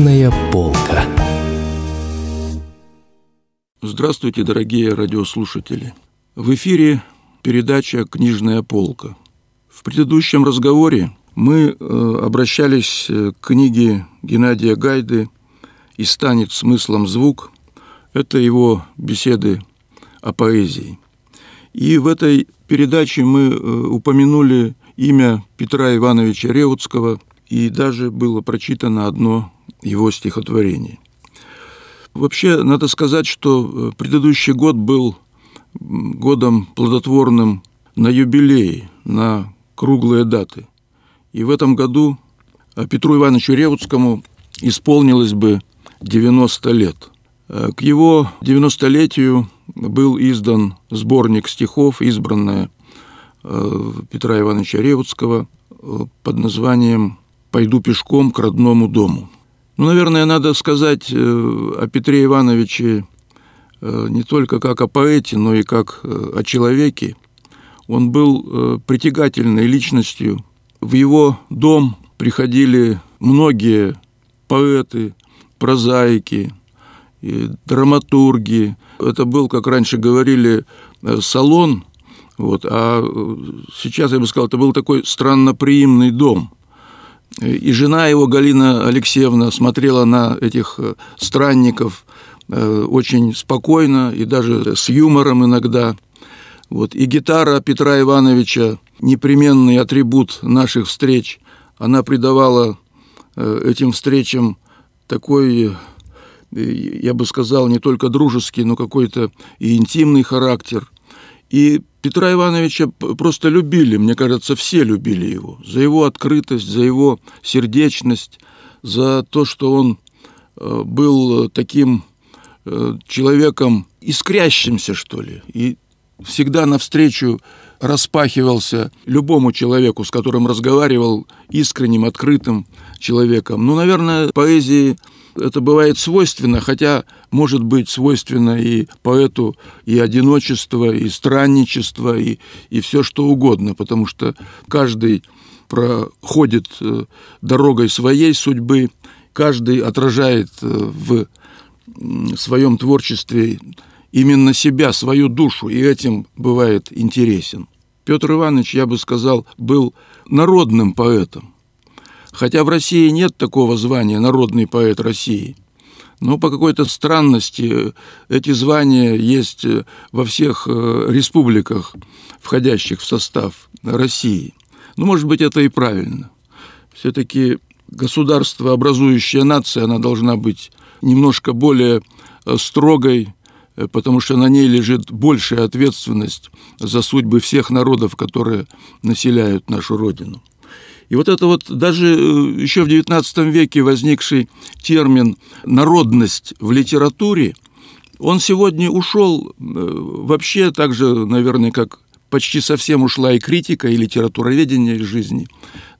Книжная полка. Здравствуйте, дорогие радиослушатели. В эфире передача «Книжная полка». В предыдущем разговоре мы э, обращались к книге Геннадия Гайды «И станет смыслом звук». Это его беседы о поэзии. И в этой передаче мы э, упомянули имя Петра Ивановича Реутского, и даже было прочитано одно его стихотворение. Вообще, надо сказать, что э, предыдущий год был годом плодотворным на юбилей, на круглые даты. И в этом году э, Петру Ивановичу Реутскому исполнилось бы 90 лет. К его 90-летию был издан сборник стихов, избранная э, Петра Ивановича Ревудского э, под названием «Пойду пешком к родному дому». Ну, наверное, надо сказать э, о Петре Ивановиче не только как о поэте, но и как о человеке. Он был притягательной личностью. В его дом приходили многие поэты, прозаики, драматурги. Это был, как раньше говорили, э, салон, вот, а э, сейчас, я бы сказал, это был такой странноприимный дом. И жена его, Галина Алексеевна, смотрела на этих э, странников очень спокойно и даже с юмором иногда. Вот. И гитара Петра Ивановича, непременный атрибут наших встреч, она придавала этим встречам такой я бы сказал, не только дружеский, но какой-то и интимный характер. И Петра Ивановича просто любили, мне кажется, все любили его. За его открытость, за его сердечность, за то, что он э, был таким э, человеком искрящимся, что ли, и всегда навстречу распахивался любому человеку, с которым разговаривал, искренним, открытым человеком. Ну, наверное, поэзии это бывает свойственно, хотя может быть свойственно и поэту и одиночество, и странничество, и, и все что угодно, потому что каждый проходит э, дорогой своей судьбы, каждый отражает э, в своем творчестве именно себя, свою душу, и этим бывает интересен. Петр Иванович, я бы сказал, был народным поэтом. Хотя в России нет такого звания «народный поэт России», но по какой-то странности эти звания есть во всех э, республиках, входящих в состав России. Ну, может быть, это и правильно. Все-таки государство, образующая нация, она должна быть немножко более э, строгой, э, потому что на ней лежит большая ответственность за судьбы всех народов, которые населяют нашу Родину. И вот это вот даже э, еще в XIX веке возникший термин «народность» в литературе, он сегодня ушел э, вообще так же, наверное, как почти совсем ушла и критика, и литературоведение из жизни.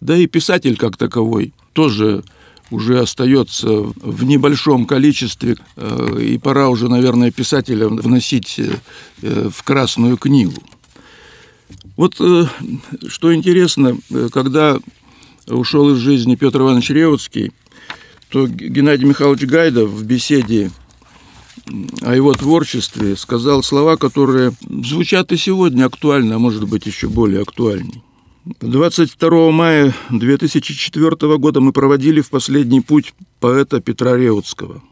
Да и писатель как таковой тоже уже остается в небольшом количестве, э, и пора уже, наверное, писателя вносить в Красную книгу. Вот что интересно, когда ушел из жизни Петр Иванович Реутский, то Геннадий Михайлович Гайдов в беседе о его творчестве сказал слова, которые звучат и сегодня актуально, а может быть еще более актуальней. 22 мая 2004 года мы проводили в последний путь поэта Петра Реутского.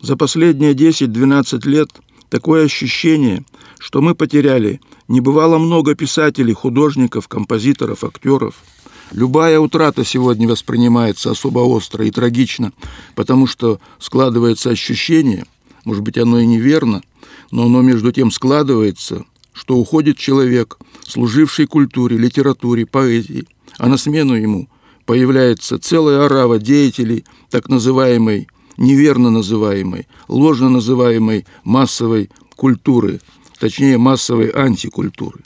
За последние 10-12 лет такое ощущение, что мы потеряли небывало много писателей, художников, композиторов, актеров – Любая утрата сегодня воспринимается особо остро и трагично, потому что складывается ощущение, может быть, оно и неверно, но оно между тем складывается, что уходит человек, служивший культуре, литературе, поэзии, а на смену ему появляется целая орава деятелей так называемой, неверно называемой, ложно называемой массовой культуры, точнее массовой антикультуры.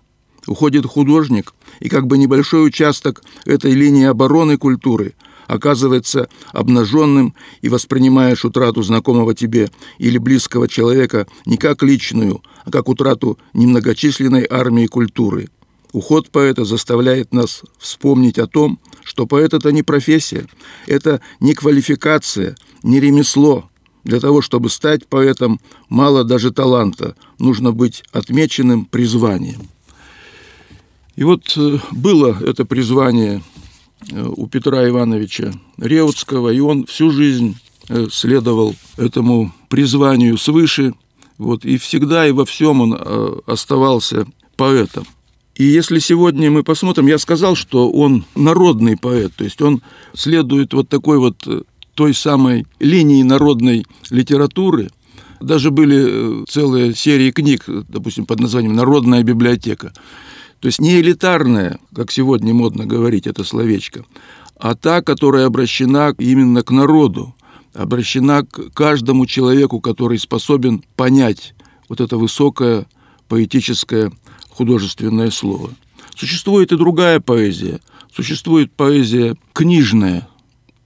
Уходит художник, и как бы небольшой участок этой линии обороны культуры оказывается обнаженным и воспринимаешь утрату знакомого тебе или близкого человека не как личную, а как утрату немногочисленной армии культуры. Уход поэта заставляет нас вспомнить о том, что поэт – это не профессия, это не квалификация, не ремесло. Для того, чтобы стать поэтом, мало даже таланта. Нужно быть отмеченным призванием. И вот э, было это призвание э, у Петра Ивановича Реутского, и он всю жизнь э, следовал этому призванию свыше, вот, и всегда и во всем он оставался поэтом. И если сегодня мы посмотрим, я сказал, что он народный поэт, то есть он следует вот такой вот той самой линии народной литературы. Даже были целые серии книг, допустим, под названием «Народная библиотека», то есть не элитарная, как сегодня модно говорить это словечко, а та, которая обращена именно к народу, обращена к каждому человеку, который способен понять вот это высокое поэтическое художественное слово. Существует и другая поэзия. Существует поэзия книжная,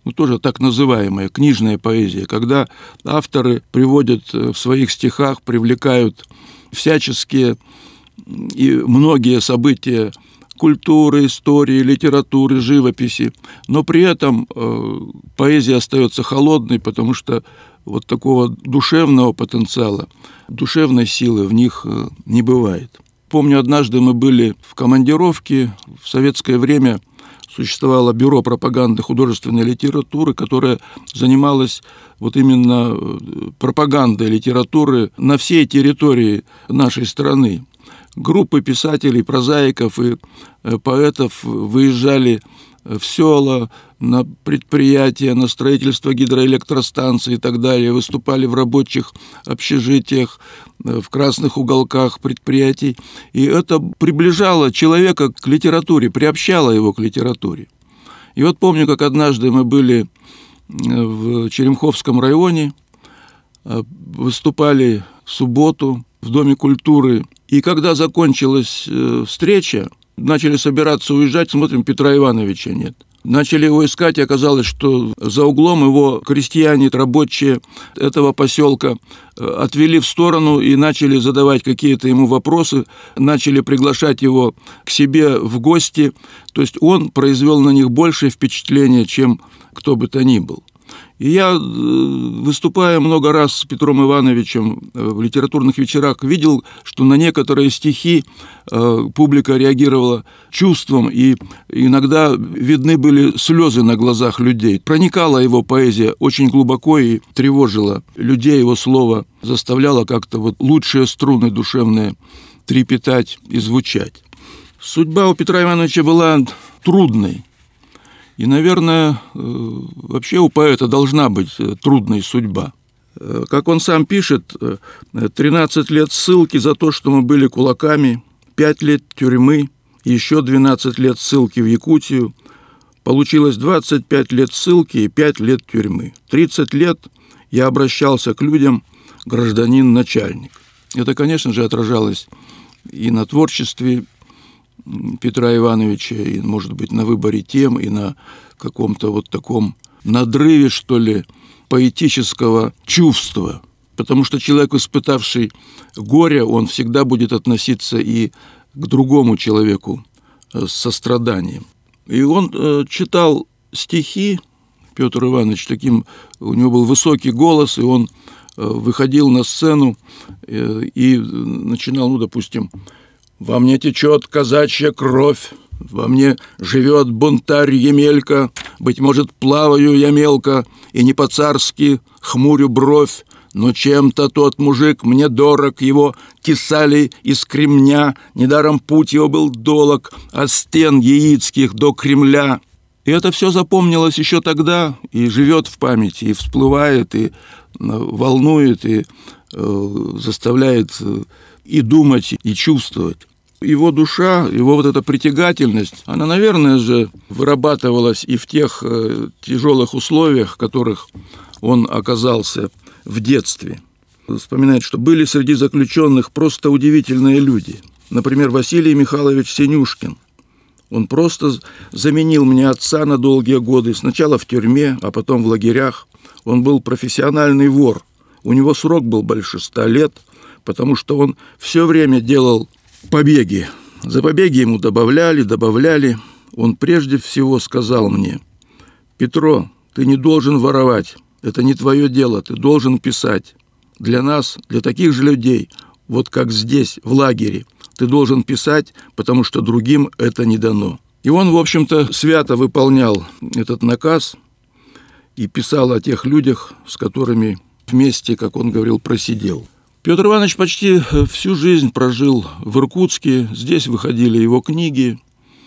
ну, тоже так называемая книжная поэзия, когда авторы приводят э, в своих стихах, привлекают всяческие и многие события культуры, истории, литературы, живописи, но при этом э, поэзия остается холодной, потому что вот такого душевного потенциала, душевной силы в них э, не бывает. Помню, однажды мы были в командировке. В советское время существовало бюро пропаганды художественной литературы, которое занималось вот именно э, пропагандой литературы на всей территории нашей страны группы писателей, прозаиков и э, поэтов выезжали в села, на предприятия, на строительство гидроэлектростанций и так далее, выступали в рабочих общежитиях, э, в красных уголках предприятий. И это приближало человека к литературе, приобщало его к литературе. И вот помню, как однажды мы были э, в Черемховском районе, выступали в субботу в Доме культуры и когда закончилась э, встреча, начали собираться уезжать, смотрим, Петра Ивановича нет. Начали его искать, и оказалось, что за углом его крестьяне, рабочие этого поселка э, отвели в сторону и начали задавать какие-то ему вопросы, начали приглашать его к себе в гости. То есть он произвел на них большее впечатление, чем кто бы то ни был. И я, э, выступая много раз с Петром Ивановичем э, в литературных вечерах, видел, что на некоторые стихи э, публика реагировала чувством, и иногда видны были слезы на глазах людей. Проникала его поэзия очень глубоко и тревожила людей, его слово заставляло как-то вот лучшие струны душевные трепетать и звучать. Судьба у Петра Ивановича была трудной. И, наверное, э, вообще у поэта должна быть э, трудная судьба. Э, как он сам пишет, 13 лет ссылки за то, что мы были кулаками, 5 лет тюрьмы, еще 12 лет ссылки в Якутию. Получилось 25 лет ссылки и 5 лет тюрьмы. 30 лет я обращался к людям, гражданин-начальник. Это, конечно же, отражалось и на творчестве Петра Ивановича, и, может быть, на выборе тем, и на каком-то вот таком надрыве, что ли, поэтического чувства. Потому что человек, испытавший горе, он всегда будет относиться и к другому человеку э, с состраданием. И он э, читал стихи, Петр Иванович, таким, у него был высокий голос, и он э, выходил на сцену и начинал, ну, допустим, во мне течет казачья кровь, во мне живет бунтарь Емелька, Быть может, плаваю я мелко и не по-царски хмурю бровь, но чем-то тот мужик мне дорог, его тесали из кремня, недаром путь его был долог от стен яицких до Кремля. И это все запомнилось еще тогда и живет в памяти, и всплывает, и э, волнует, и э, заставляет э, и думать, и чувствовать. Его душа, его вот эта притягательность, она, наверное же, вырабатывалась и в тех э, тяжелых условиях, в которых он оказался в детстве. Вспоминает, что были среди заключенных просто удивительные люди. Например, Василий Михайлович Синюшкин. Он просто заменил мне отца на долгие годы, сначала в тюрьме, а потом в лагерях. Он был профессиональный вор. У него срок был больше ста лет – потому что он все время делал побеги. За побеги ему добавляли, добавляли. Он прежде всего сказал мне, «Петро, ты не должен воровать. Это не твое дело, ты должен писать. Для нас, для таких же людей, вот как здесь, в лагере, ты должен писать, потому что другим это не дано. И он, в общем-то, свято выполнял этот наказ и писал о тех людях, с которыми вместе, как он говорил, просидел. Петр Иванович почти всю жизнь прожил в Иркутске. Здесь выходили его книги.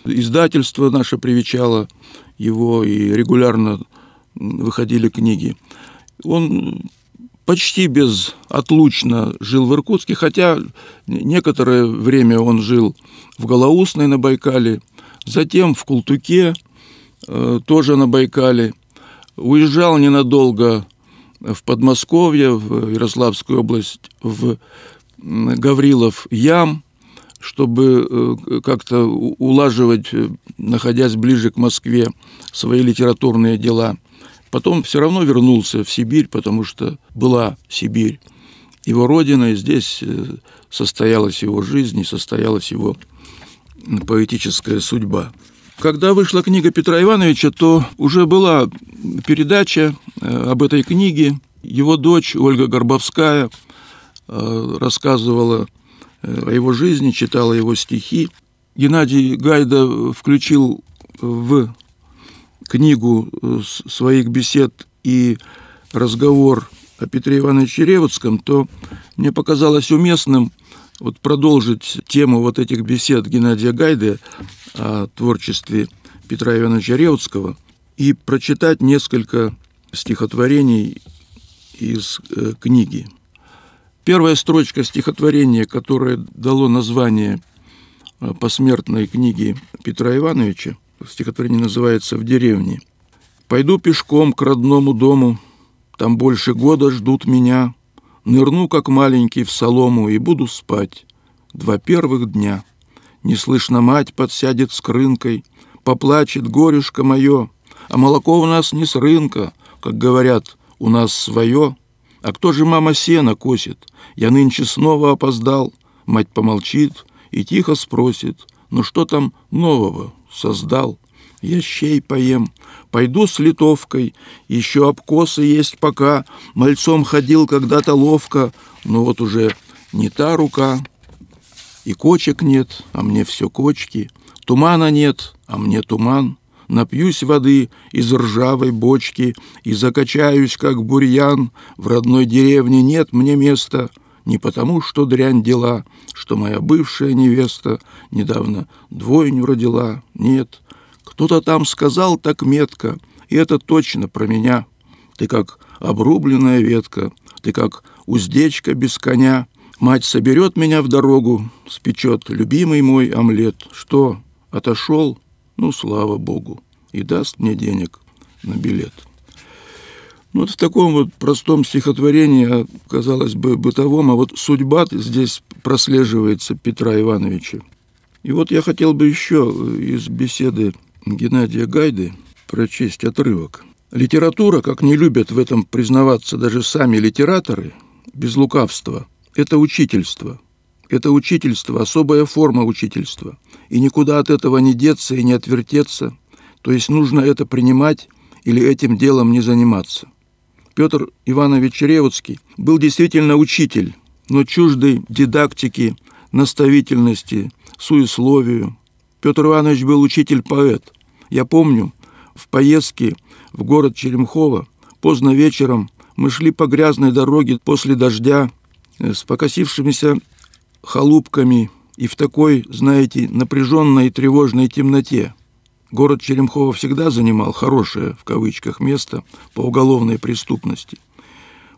Издательство наше привечало его, и регулярно выходили книги. Он почти безотлучно жил в Иркутске, хотя некоторое время он жил в Голоусной на Байкале, затем в Култуке, э, тоже на Байкале, уезжал ненадолго в Подмосковье, в Ярославскую область, в Гаврилов Ям, чтобы э, как-то улаживать, э, находясь ближе к Москве, свои литературные дела. Потом все равно вернулся в Сибирь, потому что была Сибирь его родина, и здесь э, состоялась его жизнь, и состоялась его поэтическая судьба. Когда вышла книга Петра Ивановича, то уже была передача э, об этой книге. Его дочь Ольга Горбовская э, рассказывала э, о его жизни, читала его стихи. Геннадий Гайда включил в книгу своих бесед и разговор о Петре Ивановиче Ревудском, то мне показалось уместным вот продолжить тему вот этих бесед Геннадия Гайды о творчестве Петра Ивановича Реутского и прочитать несколько стихотворений из э, книги. Первая строчка стихотворения, которое дало название э, посмертной книги Петра Ивановича, стихотворение называется «В деревне». «Пойду пешком к родному дому, там больше года ждут меня, Нырну, как маленький, в солому и буду спать. Два первых дня. Не слышно, мать подсядет с крынкой, Поплачет горюшка мое, А молоко у нас не с рынка, Как говорят, у нас свое. А кто же мама сена косит? Я нынче снова опоздал. Мать помолчит и тихо спросит, Ну что там нового создал? Я щей поем, пойду с литовкой, еще обкосы есть пока, мальцом ходил когда-то ловко, но вот уже не та рука. И кочек нет, а мне все кочки, тумана нет, а мне туман. Напьюсь воды из ржавой бочки и закачаюсь, как бурьян. В родной деревне нет мне места, не потому, что дрянь дела, что моя бывшая невеста недавно двойню родила. Нет, кто-то там сказал так метко, и это точно про меня. Ты как обрубленная ветка, ты как уздечка без коня. Мать соберет меня в дорогу, спечет любимый мой омлет. Что, отошел? Ну, слава богу. И даст мне денег на билет. Ну, вот в таком вот простом стихотворении, казалось бы, бытовом, а вот судьба здесь прослеживается Петра Ивановича. И вот я хотел бы еще из беседы Геннадия Гайды прочесть отрывок. Литература, как не любят в этом признаваться даже сами литераторы, без лукавства, это учительство. Это учительство, особая форма учительства. И никуда от этого не деться и не отвертеться. То есть нужно это принимать или этим делом не заниматься. Петр Иванович Ревудский был действительно учитель, но чуждый дидактики, наставительности, суесловию. Петр Иванович был учитель-поэт – я помню, в поездке в город Черемхово поздно вечером мы шли по грязной дороге после дождя с покосившимися халупками и в такой, знаете, напряженной и тревожной темноте. Город Черемхово всегда занимал хорошее, в кавычках, место по уголовной преступности.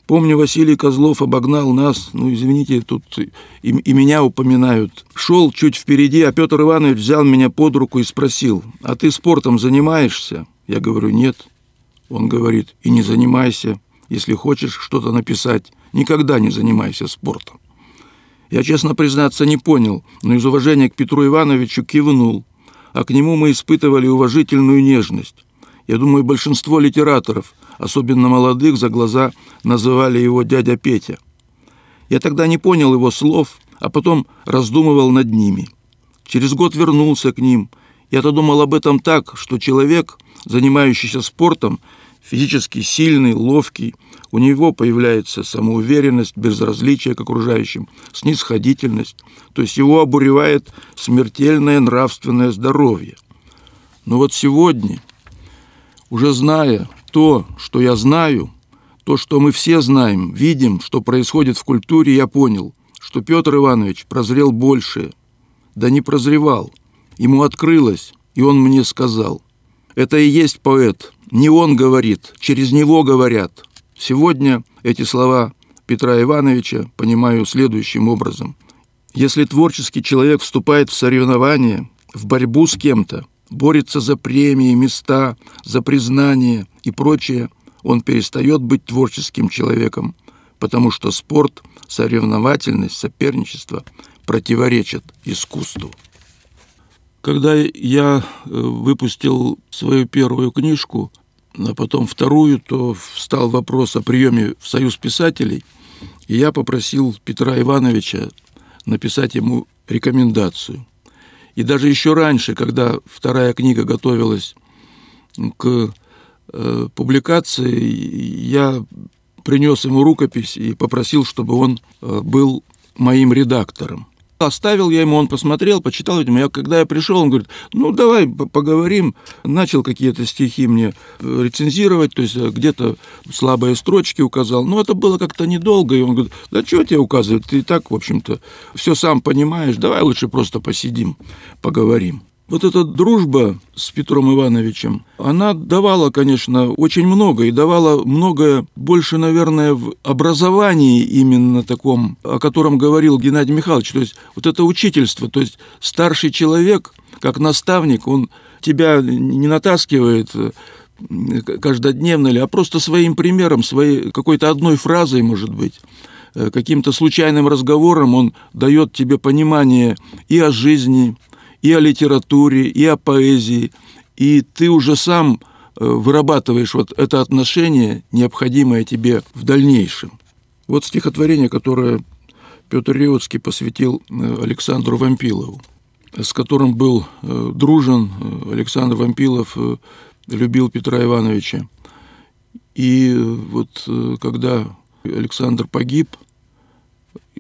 Помню, Василий Козлов обогнал нас, ну, извините, тут и, и меня упоминают. Шел чуть впереди, а Петр Иванович взял меня под руку и спросил, а ты спортом занимаешься? Я говорю, нет. Он говорит, и не занимайся, если хочешь что-то написать, никогда не занимайся спортом. Я, честно признаться, не понял, но из уважения к Петру Ивановичу кивнул, а к нему мы испытывали уважительную нежность. Я думаю, большинство литераторов – особенно молодых, за глаза называли его дядя Петя. Я тогда не понял его слов, а потом раздумывал над ними. Через год вернулся к ним. Я-то думал об этом так, что человек, занимающийся спортом, физически сильный, ловкий. У него появляется самоуверенность, безразличие к окружающим, снисходительность. То есть его обуревает смертельное нравственное здоровье. Но вот сегодня, уже зная то, что я знаю, то, что мы все знаем, видим, что происходит в культуре, я понял, что Петр Иванович прозрел больше. Да не прозревал. Ему открылось, и он мне сказал. Это и есть поэт. Не он говорит, через него говорят. Сегодня эти слова Петра Ивановича понимаю следующим образом. Если творческий человек вступает в соревнование, в борьбу с кем-то, борется за премии, места, за признание и прочее, он перестает быть творческим человеком, потому что спорт, соревновательность, соперничество противоречат искусству. Когда я э, выпустил свою первую книжку, а потом вторую, то встал вопрос о приеме в Союз писателей, и я попросил Петра Ивановича написать ему рекомендацию. И даже еще раньше, когда вторая книга готовилась к э, публикации, я принес ему рукопись и попросил, чтобы он э, был моим редактором. Оставил я ему, он посмотрел, почитал, видимо, я, когда я пришел, он говорит, ну, давай поговорим. Начал какие-то стихи мне э, рецензировать, то есть э, где-то слабые строчки указал. Но это было как-то недолго, и он говорит, да что тебе указывать, ты и так, в общем-то, все сам понимаешь, давай лучше просто посидим, поговорим. Вот эта дружба с Петром Ивановичем, она давала, конечно, очень много, и давала многое больше, наверное, в образовании именно таком, о котором говорил Геннадий Михайлович. То есть вот это учительство, то есть старший человек, как наставник, он тебя не натаскивает э, каждодневно ли, а просто своим примером, своей какой-то одной фразой, может быть, э, каким-то случайным разговором он дает тебе понимание и о жизни, и о литературе, и о поэзии, и ты уже сам э, вырабатываешь вот это отношение, необходимое тебе в дальнейшем. Вот стихотворение, которое Петр Реутский посвятил э, Александру Вампилову, с которым был э, дружен. Александр Вампилов любил Петра Ивановича. И вот когда Александр погиб,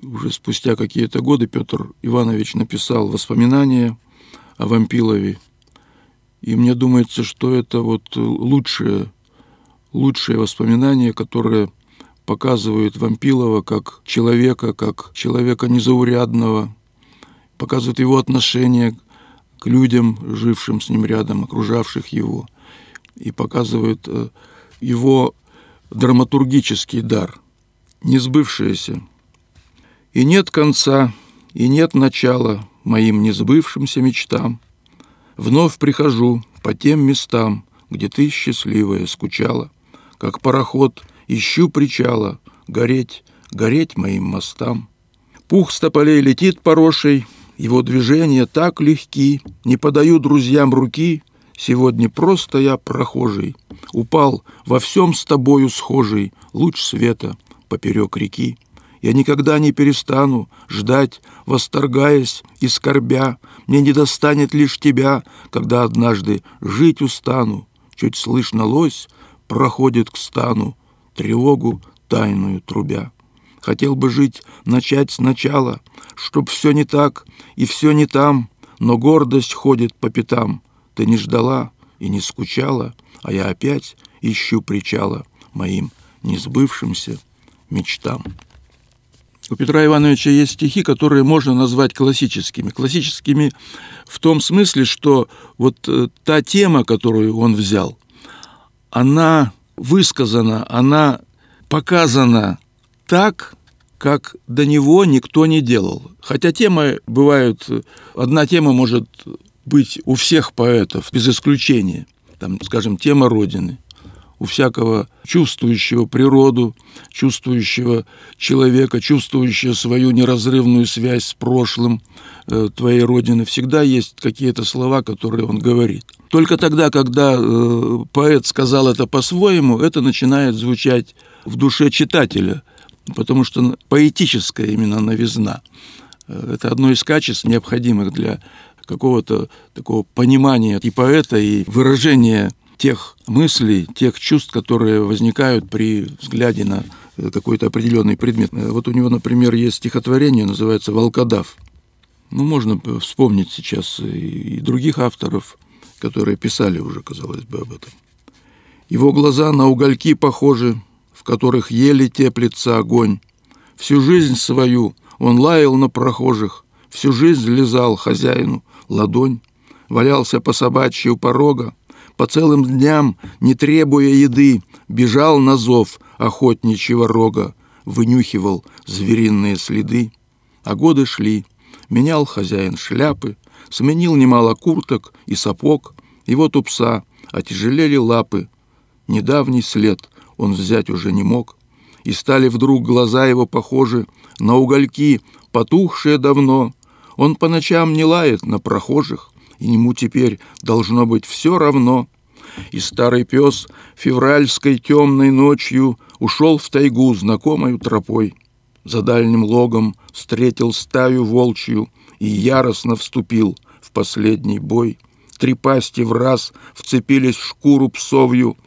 уже спустя какие-то годы Петр Иванович написал воспоминания – о Вампилове. И мне думается, что это вот лучшее, лучшее воспоминание, которое показывает Вампилова как человека, как человека незаурядного, показывает его отношение к людям, жившим с ним рядом, окружавших его, и показывает э, его драматургический дар, несбывшееся. И нет конца, и нет начала моим несбывшимся мечтам. Вновь прихожу по тем местам, где ты, счастливая, скучала, как пароход, ищу причала, гореть, гореть моим мостам. Пух с тополей летит порошей, его движения так легки, не подаю друзьям руки, сегодня просто я прохожий, упал во всем с тобою схожий луч света поперек реки. Я никогда не перестану ждать, восторгаясь и скорбя. Мне не достанет лишь тебя, когда однажды жить устану. Чуть слышно лось проходит к стану, тревогу тайную трубя. Хотел бы жить, начать сначала, чтоб все не так и все не там, но гордость ходит по пятам. Ты не ждала и не скучала, а я опять ищу причала моим несбывшимся мечтам. У Петра Ивановича есть стихи, которые можно назвать классическими. Классическими в том смысле, что вот э, та тема, которую он взял, она высказана, она показана так, как до него никто не делал. Хотя темы бывают, одна тема может быть у всех поэтов, без исключения. Там, скажем, тема Родины – у всякого чувствующего природу, чувствующего человека, чувствующего свою неразрывную связь с прошлым э, твоей родины, всегда есть какие-то слова, которые он говорит. Только тогда, когда э, поэт сказал это по-своему, это начинает звучать в душе читателя, потому что поэтическая именно новизна. Э, это одно из качеств, необходимых для какого-то такого понимания и поэта, и выражения тех мыслей, тех чувств, которые возникают при взгляде на какой-то определенный предмет. Вот у него, например, есть стихотворение, называется «Волкодав». Ну, можно вспомнить сейчас и других авторов, которые писали уже, казалось бы, об этом. Его глаза на угольки похожи, в которых еле теплится огонь. Всю жизнь свою он лаял на прохожих, всю жизнь лизал хозяину ладонь, валялся по собачьи у порога, по целым дням, не требуя еды, бежал на зов охотничьего рога, вынюхивал звериные следы. А годы шли, менял хозяин шляпы, сменил немало курток и сапог, и вот у пса отяжелели лапы. Недавний след он взять уже не мог, и стали вдруг глаза его похожи на угольки, потухшие давно. Он по ночам не лает на прохожих, и ему теперь должно быть все равно. И старый пес февральской темной ночью ушел в тайгу знакомою тропой. За дальним логом встретил стаю волчью и яростно вступил в последний бой. Три пасти в раз вцепились в шкуру псовью,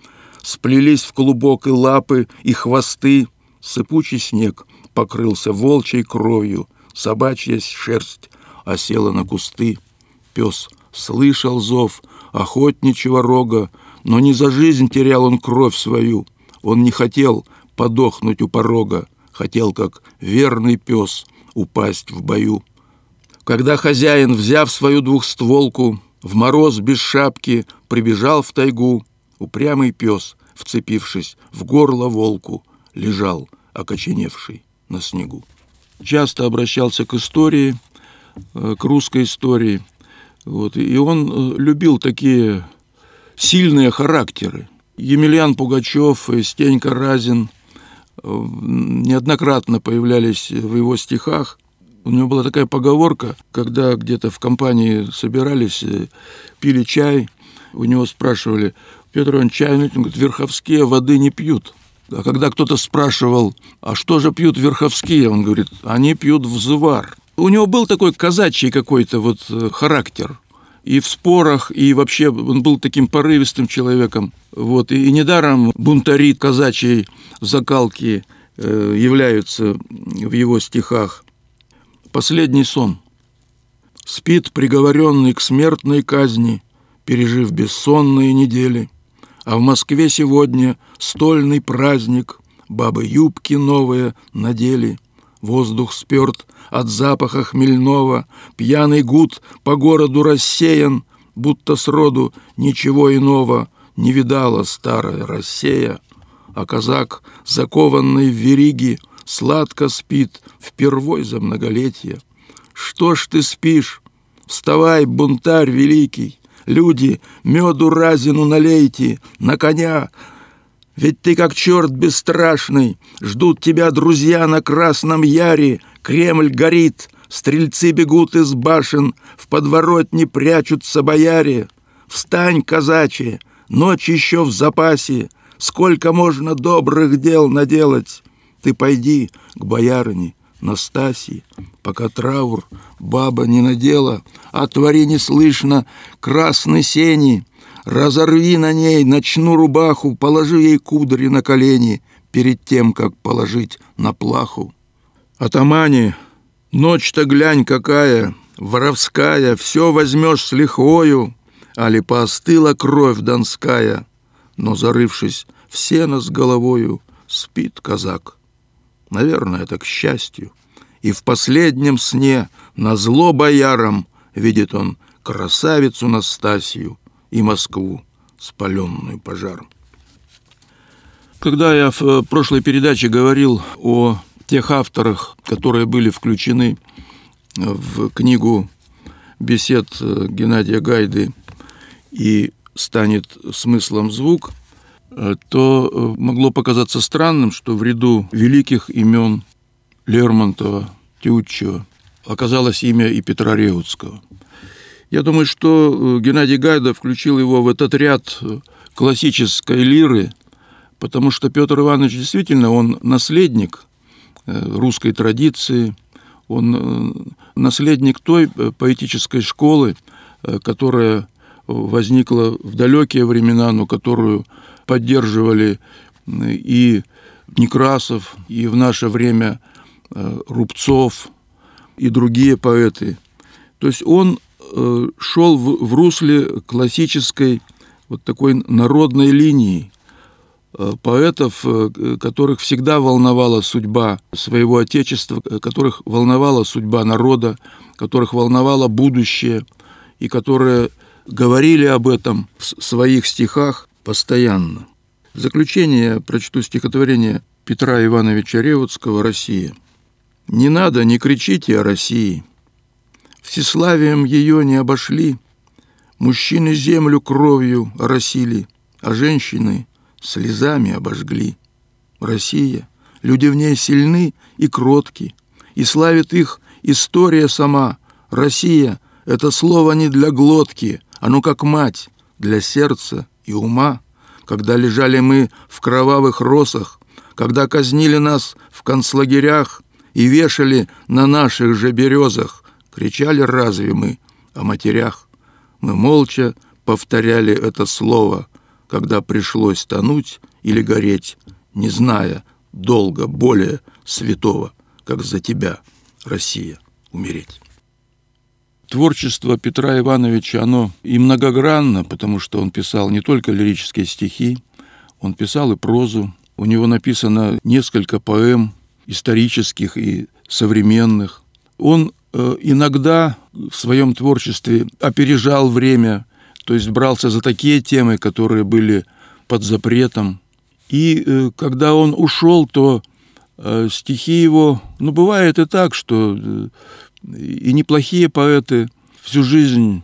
сплелись в клубок и лапы, и хвосты. Сыпучий снег покрылся волчьей кровью, собачья шерсть осела на кусты. Пес слышал зов охотничьего рога, но не за жизнь терял он кровь свою. Он не хотел подохнуть у порога, хотел, как верный пес, упасть в бою. Когда хозяин, взяв свою двухстволку, в мороз без шапки прибежал в тайгу, упрямый пес, вцепившись в горло волку, лежал, окоченевший на снегу. Часто обращался к истории, э, к русской истории – вот. И он э, любил такие сильные характеры. Емельян Пугачев Стенька Разин э, неоднократно появлялись в его стихах. У него была такая поговорка, когда где-то в компании собирались, э, пили чай, у него спрашивали, Петр Иванович, чай, он говорит, верховские воды не пьют. А когда кто-то спрашивал, а что же пьют верховские, он говорит, они пьют взвар. У него был такой казачий какой-то вот э, характер и в спорах, и вообще он был таким порывистым человеком. Вот. И, недаром бунтари казачьей закалки э, являются в его стихах. Последний сон. Спит приговоренный к смертной казни, пережив бессонные недели. А в Москве сегодня стольный праздник, бабы юбки новые надели. Воздух сперт от запаха хмельного, Пьяный гуд по городу рассеян, Будто сроду ничего иного Не видала старая Россия. А казак, закованный в вериги, Сладко спит впервой за многолетие. Что ж ты спишь? Вставай, бунтарь великий! Люди, меду разину налейте, на коня, ведь ты как черт бесстрашный, ждут тебя друзья на Красном Яре, Кремль горит, стрельцы бегут из башен, в подворотне прячутся бояре. Встань, казачье, ночь еще в запасе, сколько можно добрых дел наделать. Ты пойди к боярине, Настасьи, пока траур баба не надела, отвори неслышно красный сени — Разорви на ней ночную рубаху, положи ей кудри на колени перед тем, как положить на плаху. Атамане, ночь-то глянь какая, воровская, все возьмешь с лихвою, али поостыла кровь донская, но, зарывшись в сено с головою, спит казак. Наверное, это к счастью. И в последнем сне, на зло боярам, видит он красавицу Настасью, и Москву, спаленную пожаром. Когда я в э, прошлой передаче говорил о тех авторах, которые были включены в книгу бесед э, Геннадия Гайды и станет смыслом звук, э, то могло показаться странным, что в ряду великих имен Лермонтова, Тютчева оказалось имя и Петра Реутского – я думаю, что э, Геннадий Гайда включил его в этот ряд э, классической лиры, потому что Петр Иванович действительно, он наследник э, русской традиции, он наследник той поэтической школы, которая возникла в далекие времена, но которую поддерживали и Некрасов, и в наше время э, Рубцов, и другие поэты. То есть он э, шел в русле классической вот такой народной линии э, поэтов, которых всегда волновала судьба своего отечества, которых волновала судьба народа, которых волновало будущее, и которые говорили об этом в своих стихах постоянно. В заключение прочту стихотворение Петра Ивановича Ревудского «Россия». «Не надо, не кричите о России. Всеславием ее не обошли. Мужчины землю кровью оросили, а женщины слезами обожгли. Россия, люди в ней сильны и кротки, и славит их история сама. Россия — это слово не для глотки, оно как мать для сердца и ума когда лежали мы в кровавых росах, когда казнили нас в концлагерях и вешали на наших же березах, кричали разве мы о матерях? Мы молча повторяли это слово, когда пришлось тонуть или гореть, не зная долго более святого, как за тебя, Россия, умереть. Творчество Петра Ивановича, оно и многогранно, потому что он писал не только лирические стихи, он писал и прозу. У него написано несколько поэм исторических и современных. Он э, иногда в своем творчестве опережал время, то есть брался за такие темы, которые были под запретом. И э, когда он ушел, то э, стихи его, ну, бывает и так, что и неплохие поэты, всю жизнь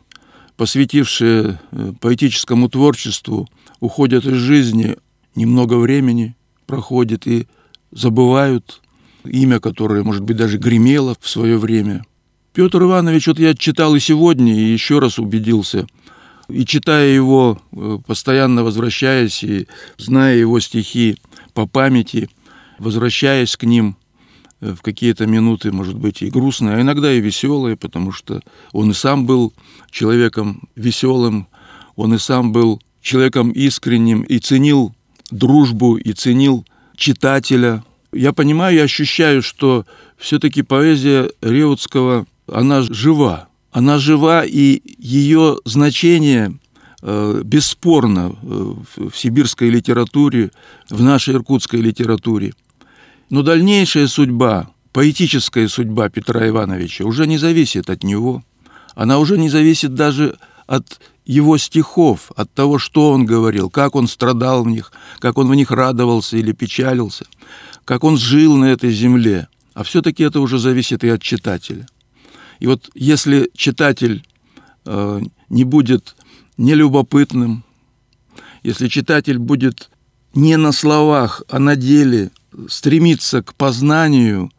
посвятившие э, поэтическому творчеству, уходят из жизни, немного времени проходит и забывают имя, которое, может быть, даже гремело в свое время. Петр Иванович, вот я читал и сегодня, и еще раз убедился, и читая его, э, постоянно возвращаясь, и зная его стихи по памяти, возвращаясь к ним – Э, в какие-то минуты, может быть, и грустные, а иногда и веселые, потому что он и сам был человеком веселым, он и сам был человеком искренним и ценил дружбу, и ценил читателя. Я понимаю и ощущаю, что все-таки поэзия Реутского, она жива. Она жива, и ее значение э, бесспорно э, в сибирской литературе, в нашей иркутской литературе – но дальнейшая судьба, поэтическая судьба Петра Ивановича уже не зависит от него. Она уже не зависит даже от его стихов, от того, что он говорил, как он страдал в них, как он в них радовался или печалился, как он жил на этой земле. А все-таки это уже зависит и от читателя. И вот если читатель э, не будет нелюбопытным, если читатель будет не на словах, а на деле стремиться к познанию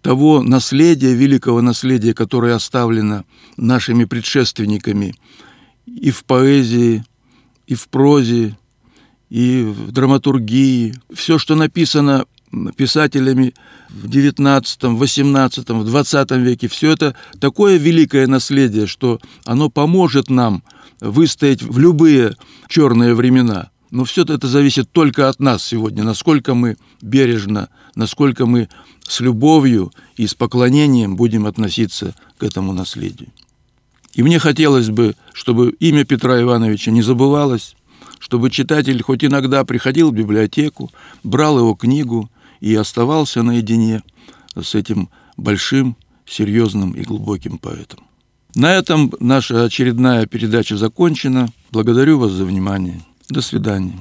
того наследия, великого наследия, которое оставлено нашими предшественниками и в поэзии, и в прозе, и в драматургии. Все, что написано писателями в XIX, XVIII, XX веке, все это такое великое наследие, что оно поможет нам выстоять в любые черные времена. Но все это зависит только от нас сегодня, насколько мы бережно, насколько мы с любовью и с поклонением будем относиться к этому наследию. И мне хотелось бы, чтобы имя Петра Ивановича не забывалось, чтобы читатель хоть иногда приходил в библиотеку, брал его книгу и оставался наедине с этим большим, серьезным и глубоким поэтом. На этом наша очередная передача закончена. Благодарю вас за внимание. До свидания.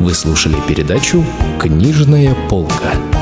Вы слушали передачу «Книжная полка».